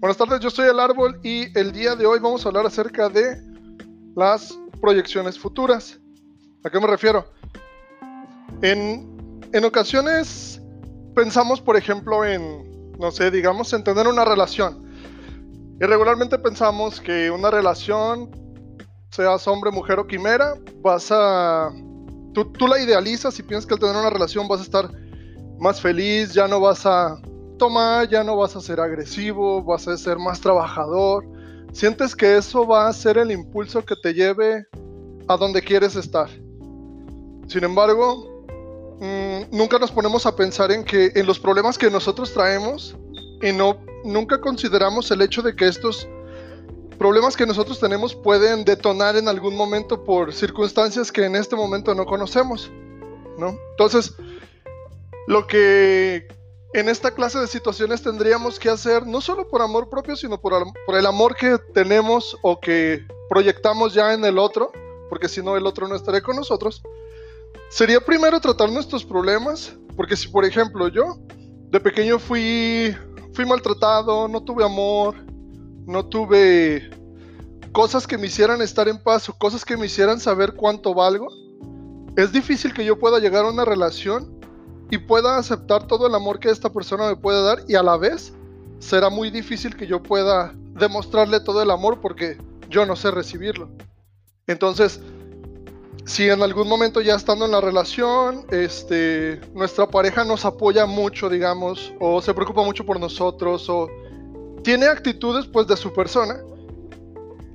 Buenas tardes, yo soy el árbol y el día de hoy vamos a hablar acerca de las proyecciones futuras. ¿A qué me refiero? En, en ocasiones pensamos, por ejemplo, en, no sé, digamos, en tener una relación. Y regularmente pensamos que una relación, seas hombre, mujer o quimera, vas a... Tú, tú la idealizas y piensas que al tener una relación vas a estar más feliz, ya no vas a ya no vas a ser agresivo, vas a ser más trabajador. Sientes que eso va a ser el impulso que te lleve a donde quieres estar. Sin embargo, mm, nunca nos ponemos a pensar en que en los problemas que nosotros traemos y no nunca consideramos el hecho de que estos problemas que nosotros tenemos pueden detonar en algún momento por circunstancias que en este momento no conocemos, ¿no? Entonces, lo que en esta clase de situaciones tendríamos que hacer, no solo por amor propio, sino por, el amor que tenemos o que proyectamos ya en el otro, porque si no el otro no estaría con nosotros, sería primero tratar nuestros problemas, porque si por ejemplo yo de pequeño fui maltratado, no tuve amor, no tuve cosas que me hicieran estar en paz o cosas que me hicieran saber cuánto valgo, es difícil que yo pueda llegar a una relación y pueda aceptar todo el amor que esta persona me puede dar y a la vez será muy difícil que yo pueda demostrarle todo el amor porque yo no sé recibirlo. Entonces, si en algún momento ya estando en la relación, este, nuestra pareja nos apoya mucho, digamos, o se preocupa mucho por nosotros, o tiene actitudes pues de su persona,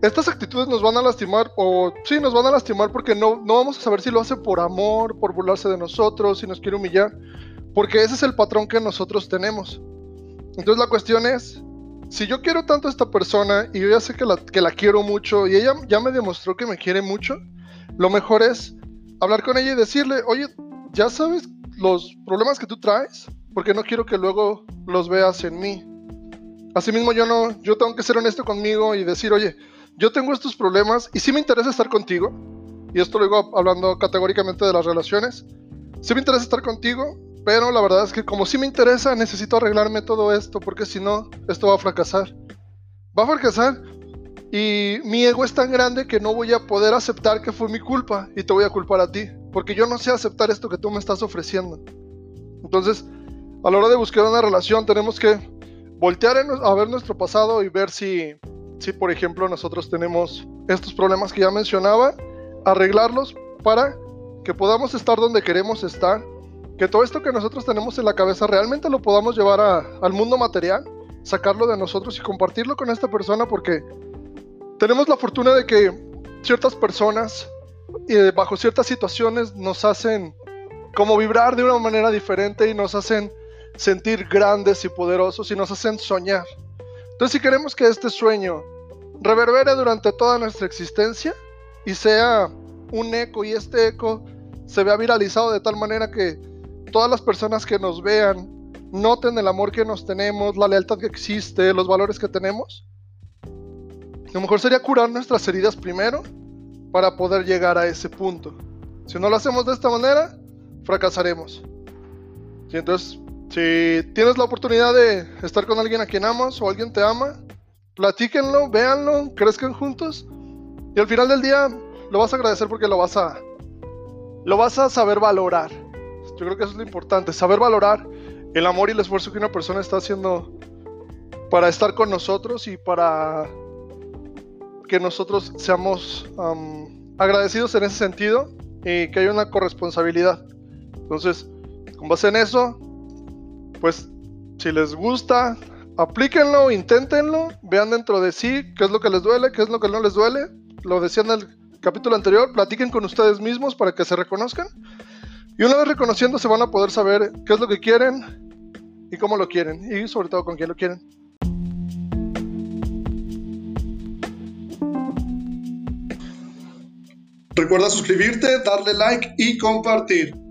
estas actitudes nos van a lastimar, o sí, nos van a lastimar porque no, no vamos a saber si lo hace por amor, por burlarse de nosotros, si nos quiere humillar, porque ese es el patrón que nosotros tenemos. Entonces la cuestión es, si yo quiero tanto a esta persona y yo ya sé que la, que la quiero mucho y ella ya me demostró que me quiere mucho, lo mejor es hablar con ella y decirle, oye, ya sabes los problemas que tú traes, porque no quiero que luego los veas en mí. Asimismo, yo no, yo tengo que ser honesto conmigo y decir, oye, yo tengo estos problemas y sí me interesa estar contigo, y esto lo digo hablando categóricamente de las relaciones, sí me interesa estar contigo, pero la verdad es que como sí me interesa, necesito arreglarme todo esto, porque si no, esto va a fracasar. Va a fracasar y mi ego es tan grande que no voy a poder aceptar que fue mi culpa y te voy a culpar a ti, porque yo no sé aceptar esto que tú me estás ofreciendo. Entonces, a la hora de buscar una relación, tenemos que voltear a ver nuestro pasado y ver si si por ejemplo nosotros tenemos estos problemas que ya mencionaba, arreglarlos para que podamos estar donde queremos estar, que todo esto que nosotros tenemos en la cabeza realmente lo podamos llevar al mundo material, sacarlo de nosotros y compartirlo con esta persona porque tenemos la fortuna de que ciertas personas eh, bajo ciertas situaciones nos hacen como vibrar de una manera diferente y nos hacen sentir grandes y poderosos y nos hacen soñar. Entonces, si queremos que este sueño reverbere durante toda nuestra existencia y sea un eco y este eco se vea viralizado de tal manera que todas las personas que nos vean noten el amor que nos tenemos, la lealtad que existe, los valores que tenemos. Lo mejor sería curar nuestras heridas primero para poder llegar a ese punto. Si no lo hacemos de esta manera, fracasaremos. Y entonces si tienes la oportunidad de estar con alguien a quien amas o alguien te ama, platíquenlo, véanlo, crezcan juntos y al final del día lo vas a agradecer porque lo vas a lo vas a saber valorar. Yo creo que eso es lo importante, saber valorar el amor y el esfuerzo que una persona está haciendo para estar con nosotros y para que nosotros seamos agradecidos en ese sentido y que haya una corresponsabilidad. Entonces, con base en eso, pues si les gusta, aplíquenlo, inténtenlo, vean dentro de sí qué es lo que les duele, qué es lo que no les duele. Lo decía en el capítulo anterior, platiquen con ustedes mismos para que se reconozcan. Y una vez reconociendo se van a poder saber qué es lo que quieren y cómo lo quieren y sobre todo con quién lo quieren. Recuerda suscribirte, darle like y compartir.